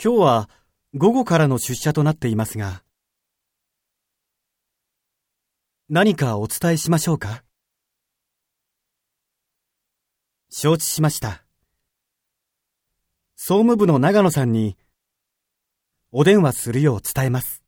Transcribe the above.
今日は午後からの出社となっていますが、何かお伝えしましょうか？承知しました。総務部の長野さんにお電話するよう伝えます。